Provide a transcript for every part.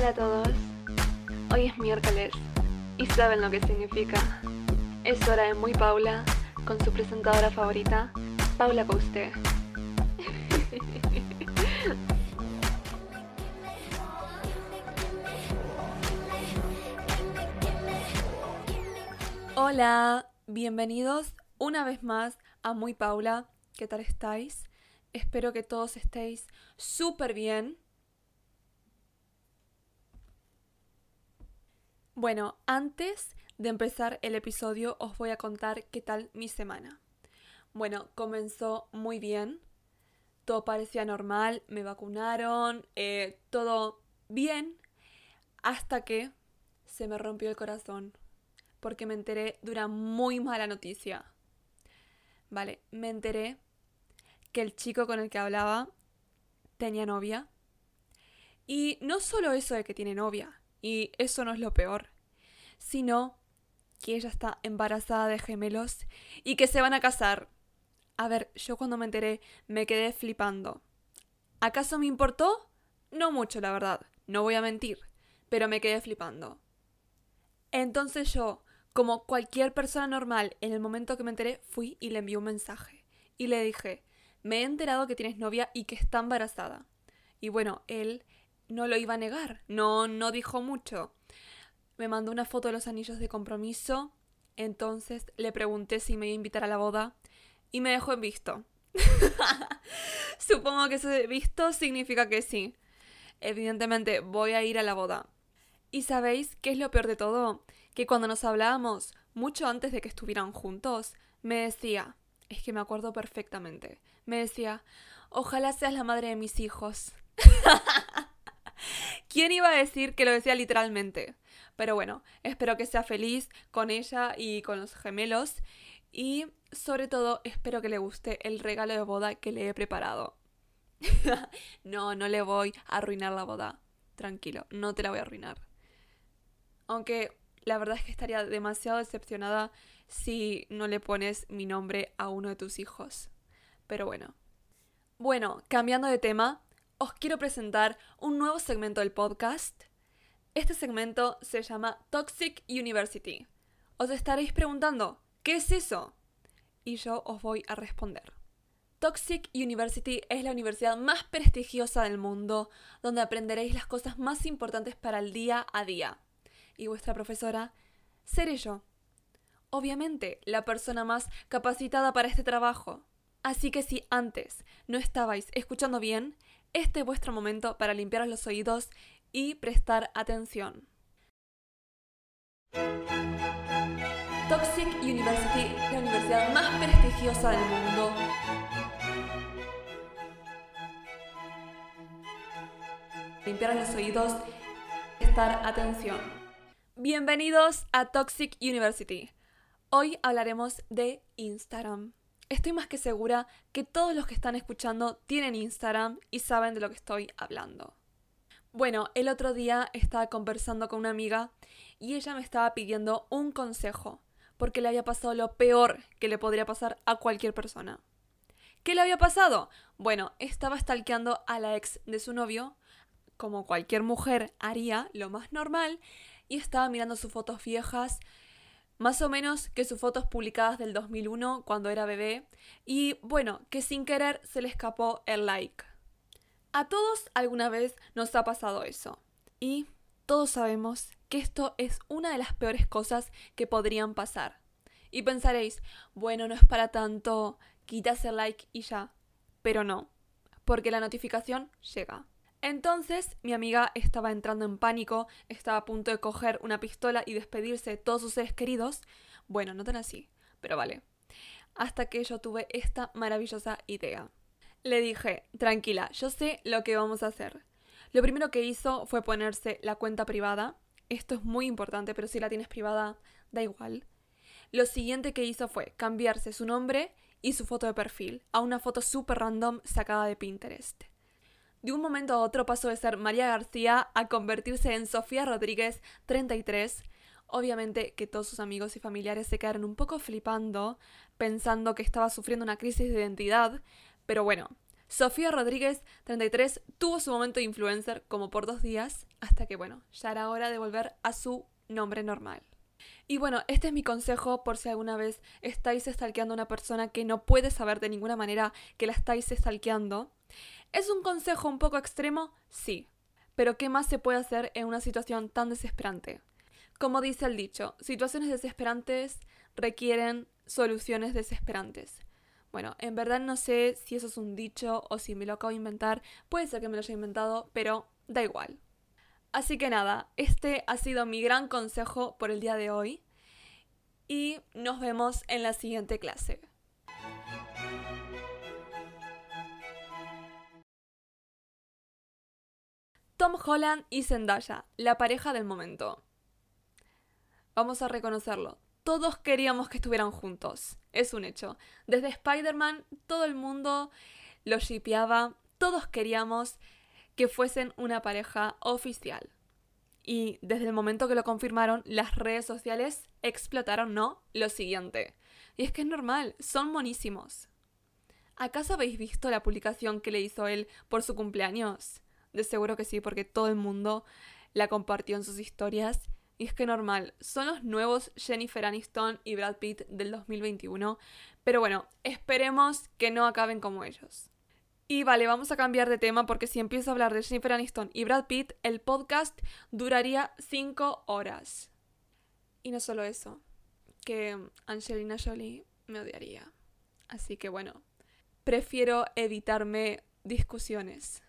Hola a todos. Hoy es miércoles y saben lo que significa. Es hora de Muy Paula con su presentadora favorita, Paula Couste. Hola, bienvenidos una vez más a Muy Paula. ¿Qué tal estáis? Espero que todos estéis súper bien. Bueno, antes de empezar el episodio os voy a contar qué tal mi semana. Bueno, comenzó muy bien. Todo parecía normal, me vacunaron, eh, todo bien, hasta que se me rompió el corazón, porque me enteré de una muy mala noticia. Vale, me enteré que el chico con el que hablaba tenía novia. Y no solo eso de que tiene novia, y eso no es lo peor, sino que ella está embarazada de gemelos y que se van a casar. A ver, yo cuando me enteré me quedé flipando. ¿Acaso me importó? No mucho, la verdad, no voy a mentir, pero me quedé flipando. Entonces yo, como cualquier persona normal, en el momento que me enteré, fui y le envié un mensaje. Y le dije, me he enterado que tienes novia y que está embarazada. Y bueno, él no lo iba a negar, no, no dijo mucho. Me mandó una foto de los anillos de compromiso, entonces le pregunté si me iba a invitar a la boda y me dejó en visto. Supongo que ese visto significa que sí. Evidentemente voy a ir a la boda. ¿Y sabéis qué es lo peor de todo? Que cuando nos hablábamos, mucho antes de que estuvieran juntos, me decía, es que me acuerdo perfectamente, me decía, ojalá seas la madre de mis hijos. ¿Quién iba a decir que lo decía literalmente? Pero bueno, espero que sea feliz con ella y con los gemelos. Y sobre todo, espero que le guste el regalo de boda que le he preparado. no, no le voy a arruinar la boda. Tranquilo, no te la voy a arruinar. Aunque la verdad es que estaría demasiado decepcionada si no le pones mi nombre a uno de tus hijos. Pero bueno. Bueno, cambiando de tema, os quiero presentar un nuevo segmento del podcast. Este segmento se llama Toxic University. Os estaréis preguntando, ¿qué es eso? Y yo os voy a responder. Toxic University es la universidad más prestigiosa del mundo, donde aprenderéis las cosas más importantes para el día a día. Y vuestra profesora seré yo. Obviamente, la persona más capacitada para este trabajo. Así que si antes no estabais escuchando bien, este es vuestro momento para limpiar los oídos y prestar atención. Toxic University, la universidad más prestigiosa del mundo. Limpiar los oídos, prestar atención. Bienvenidos a Toxic University. Hoy hablaremos de Instagram estoy más que segura que todos los que están escuchando tienen Instagram y saben de lo que estoy hablando. Bueno, el otro día estaba conversando con una amiga y ella me estaba pidiendo un consejo porque le había pasado lo peor que le podría pasar a cualquier persona. ¿Qué le había pasado? Bueno, estaba stalkeando a la ex de su novio, como cualquier mujer haría, lo más normal, y estaba mirando sus fotos viejas más o menos que sus fotos publicadas del 2001 cuando era bebé y bueno, que sin querer se le escapó el like. A todos alguna vez nos ha pasado eso y todos sabemos que esto es una de las peores cosas que podrían pasar. Y pensaréis, bueno, no es para tanto, quitas el like y ya. Pero no, porque la notificación llega. Entonces mi amiga estaba entrando en pánico, estaba a punto de coger una pistola y despedirse de todos sus seres queridos. Bueno, no tan así, pero vale. Hasta que yo tuve esta maravillosa idea. Le dije, tranquila, yo sé lo que vamos a hacer. Lo primero que hizo fue ponerse la cuenta privada. Esto es muy importante, pero si la tienes privada, da igual. Lo siguiente que hizo fue cambiarse su nombre y su foto de perfil a una foto super random sacada de Pinterest. De un momento a otro pasó de ser María García a convertirse en Sofía Rodríguez 33. Obviamente que todos sus amigos y familiares se quedaron un poco flipando, pensando que estaba sufriendo una crisis de identidad, pero bueno, Sofía Rodríguez, 33, tuvo su momento de influencer como por dos días, hasta que bueno, ya era hora de volver a su nombre normal. Y bueno, este es mi consejo por si alguna vez estáis stalkeando a una persona que no puede saber de ninguna manera que la estáis stalkeando. ¿Es un consejo un poco extremo? Sí. Pero ¿qué más se puede hacer en una situación tan desesperante? Como dice el dicho, situaciones desesperantes requieren soluciones desesperantes. Bueno, en verdad no sé si eso es un dicho o si me lo acabo de inventar. Puede ser que me lo haya inventado, pero da igual. Así que nada, este ha sido mi gran consejo por el día de hoy. Y nos vemos en la siguiente clase. Tom Holland y Zendaya, la pareja del momento. Vamos a reconocerlo, todos queríamos que estuvieran juntos. Es un hecho. Desde Spider-Man, todo el mundo los shipeaba. Todos queríamos que fuesen una pareja oficial. Y desde el momento que lo confirmaron, las redes sociales explotaron, ¿no? Lo siguiente. Y es que es normal, son monísimos. ¿Acaso habéis visto la publicación que le hizo él por su cumpleaños? De seguro que sí, porque todo el mundo la compartió en sus historias y es que normal, son los nuevos Jennifer Aniston y Brad Pitt del 2021. Pero bueno, esperemos que no acaben como ellos. Y vale, vamos a cambiar de tema porque si empiezo a hablar de Jennifer Aniston y Brad Pitt, el podcast duraría 5 horas. Y no solo eso, que Angelina Jolie me odiaría. Así que bueno, prefiero evitarme discusiones.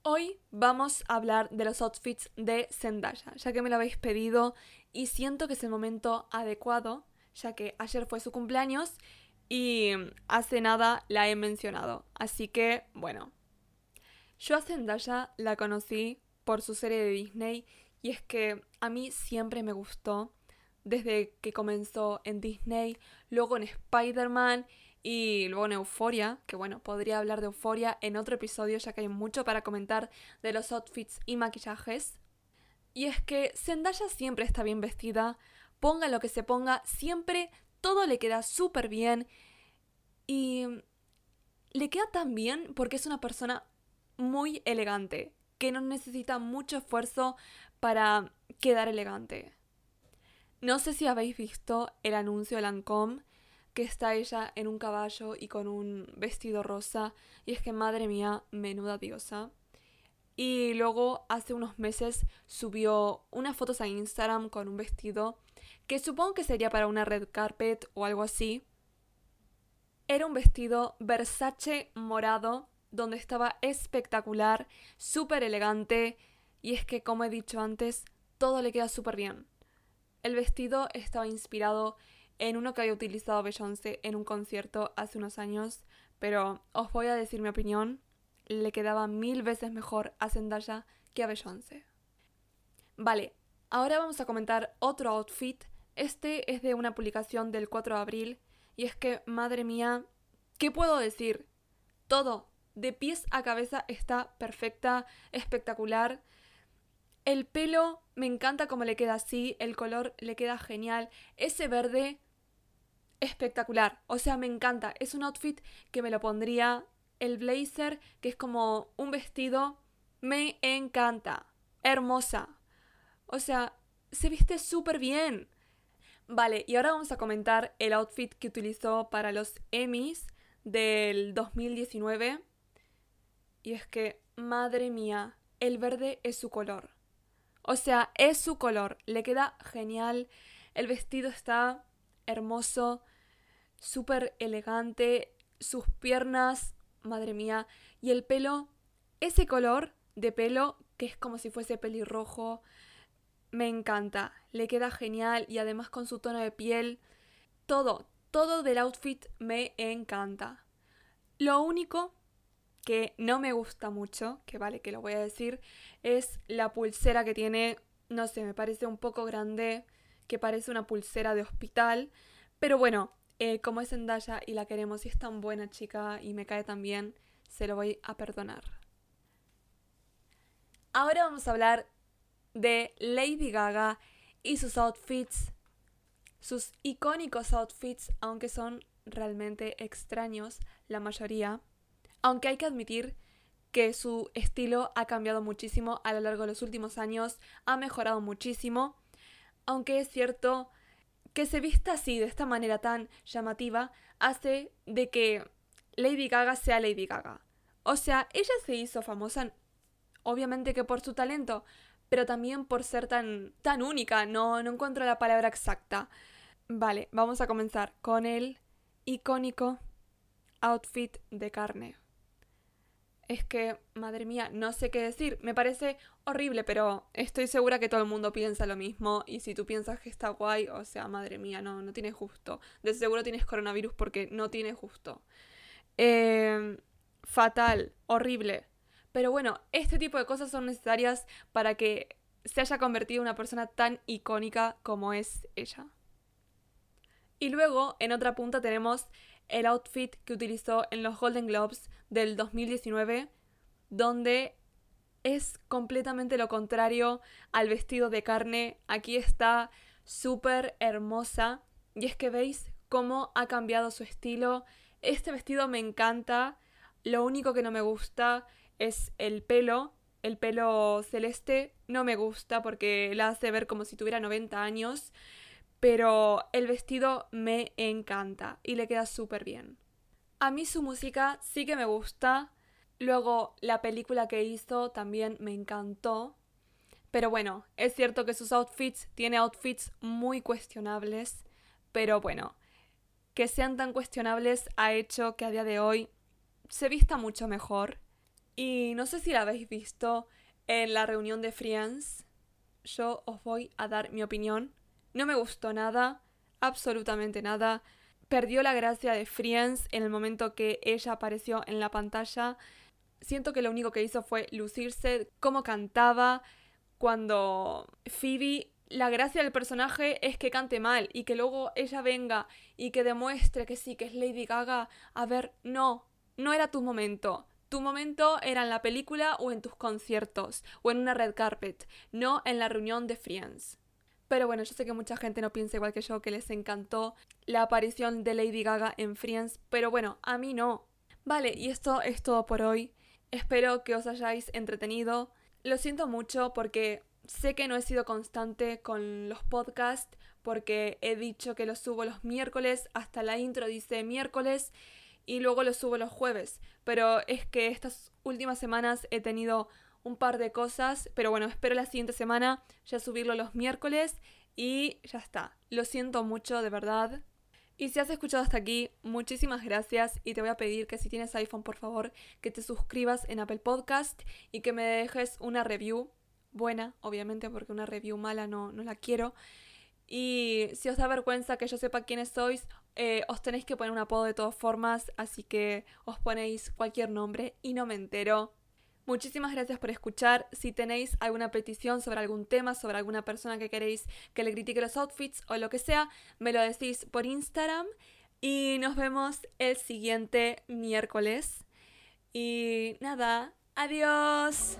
Hoy vamos a hablar de los outfits de Zendaya, ya que me lo habéis pedido y siento que es el momento adecuado, ya que ayer fue su cumpleaños y hace nada la he mencionado. Así que, bueno. Yo a Zendaya la conocí por su serie de Disney y es que a mí siempre me gustó desde que comenzó en Disney, luego en Spider-Man y luego en Euforia, que bueno, podría hablar de Euforia en otro episodio ya que hay mucho para comentar de los outfits y maquillajes. Y es que Zendaya siempre está bien vestida, ponga lo que se ponga, siempre todo le queda súper bien y le queda tan bien porque es una persona muy elegante, que no necesita mucho esfuerzo para quedar elegante. No sé si habéis visto el anuncio de Lancôme que está ella en un caballo y con un vestido rosa. Y es que madre mía, menuda diosa. Y luego hace unos meses subió unas fotos a Instagram con un vestido que supongo que sería para una red carpet o algo así. Era un vestido Versace morado donde estaba espectacular, súper elegante y es que como he dicho antes, todo le queda súper bien. El vestido estaba inspirado en uno que había utilizado Beyoncé en un concierto hace unos años, pero os voy a decir mi opinión, le quedaba mil veces mejor a Zendaya que a Beyoncé. Vale, ahora vamos a comentar otro outfit. Este es de una publicación del 4 de abril y es que, madre mía, ¿qué puedo decir? Todo, de pies a cabeza está perfecta, espectacular. El pelo me encanta como le queda así, el color le queda genial. Ese verde espectacular. O sea, me encanta. Es un outfit que me lo pondría. El blazer, que es como un vestido, me encanta. Hermosa. O sea, se viste súper bien. Vale, y ahora vamos a comentar el outfit que utilizó para los Emmys del 2019. Y es que, madre mía, el verde es su color. O sea, es su color. Le queda genial. El vestido está hermoso, súper elegante, sus piernas, madre mía, y el pelo, ese color de pelo que es como si fuese pelirrojo, me encanta, le queda genial y además con su tono de piel, todo, todo del outfit me encanta. Lo único que no me gusta mucho, que vale que lo voy a decir, es la pulsera que tiene, no sé, me parece un poco grande, que parece una pulsera de hospital. Pero bueno, eh, como es Zendaya y la queremos y es tan buena chica y me cae tan bien, se lo voy a perdonar. Ahora vamos a hablar de Lady Gaga y sus outfits, sus icónicos outfits, aunque son realmente extraños la mayoría. Aunque hay que admitir que su estilo ha cambiado muchísimo a lo largo de los últimos años, ha mejorado muchísimo, aunque es cierto que se vista así, de esta manera tan llamativa, hace de que Lady Gaga sea Lady Gaga. O sea, ella se hizo famosa, obviamente que por su talento, pero también por ser tan, tan única, no, no encuentro la palabra exacta. Vale, vamos a comenzar con el icónico outfit de carne. Es que, madre mía, no sé qué decir. Me parece horrible, pero estoy segura que todo el mundo piensa lo mismo. Y si tú piensas que está guay, o sea, madre mía, no, no tienes justo. De seguro tienes coronavirus porque no tienes justo. Eh, fatal, horrible. Pero bueno, este tipo de cosas son necesarias para que se haya convertido en una persona tan icónica como es ella. Y luego, en otra punta, tenemos el outfit que utilizó en los Golden Globes del 2019, donde es completamente lo contrario al vestido de carne. Aquí está súper hermosa. Y es que veis cómo ha cambiado su estilo. Este vestido me encanta. Lo único que no me gusta es el pelo. El pelo celeste no me gusta porque la hace ver como si tuviera 90 años. Pero el vestido me encanta y le queda súper bien. A mí su música sí que me gusta. Luego la película que hizo también me encantó. Pero bueno, es cierto que sus outfits tiene outfits muy cuestionables. Pero bueno, que sean tan cuestionables ha hecho que a día de hoy se vista mucho mejor. Y no sé si la habéis visto en la reunión de Friends. Yo os voy a dar mi opinión. No me gustó nada, absolutamente nada. Perdió la gracia de Friends en el momento que ella apareció en la pantalla. Siento que lo único que hizo fue lucirse, cómo cantaba, cuando Phoebe la gracia del personaje es que cante mal y que luego ella venga y que demuestre que sí, que es Lady Gaga. A ver, no, no era tu momento. Tu momento era en la película o en tus conciertos o en una red carpet, no en la reunión de Friends. Pero bueno, yo sé que mucha gente no piensa igual que yo, que les encantó la aparición de Lady Gaga en Friends, pero bueno, a mí no. Vale, y esto es todo por hoy. Espero que os hayáis entretenido. Lo siento mucho porque sé que no he sido constante con los podcasts, porque he dicho que los subo los miércoles, hasta la intro dice miércoles y luego lo subo los jueves. Pero es que estas últimas semanas he tenido un par de cosas, pero bueno, espero la siguiente semana ya subirlo los miércoles y ya está. Lo siento mucho, de verdad. Y si has escuchado hasta aquí, muchísimas gracias y te voy a pedir que si tienes iPhone, por favor, que te suscribas en Apple Podcast y que me dejes una review buena, obviamente, porque una review mala no, no la quiero. Y si os da vergüenza que yo sepa quiénes sois, eh, os tenéis que poner un apodo de todas formas, así que os ponéis cualquier nombre y no me entero. Muchísimas gracias por escuchar. Si tenéis alguna petición sobre algún tema, sobre alguna persona que queréis que le critique los outfits o lo que sea, me lo decís por Instagram. Y nos vemos el siguiente miércoles. Y nada, adiós.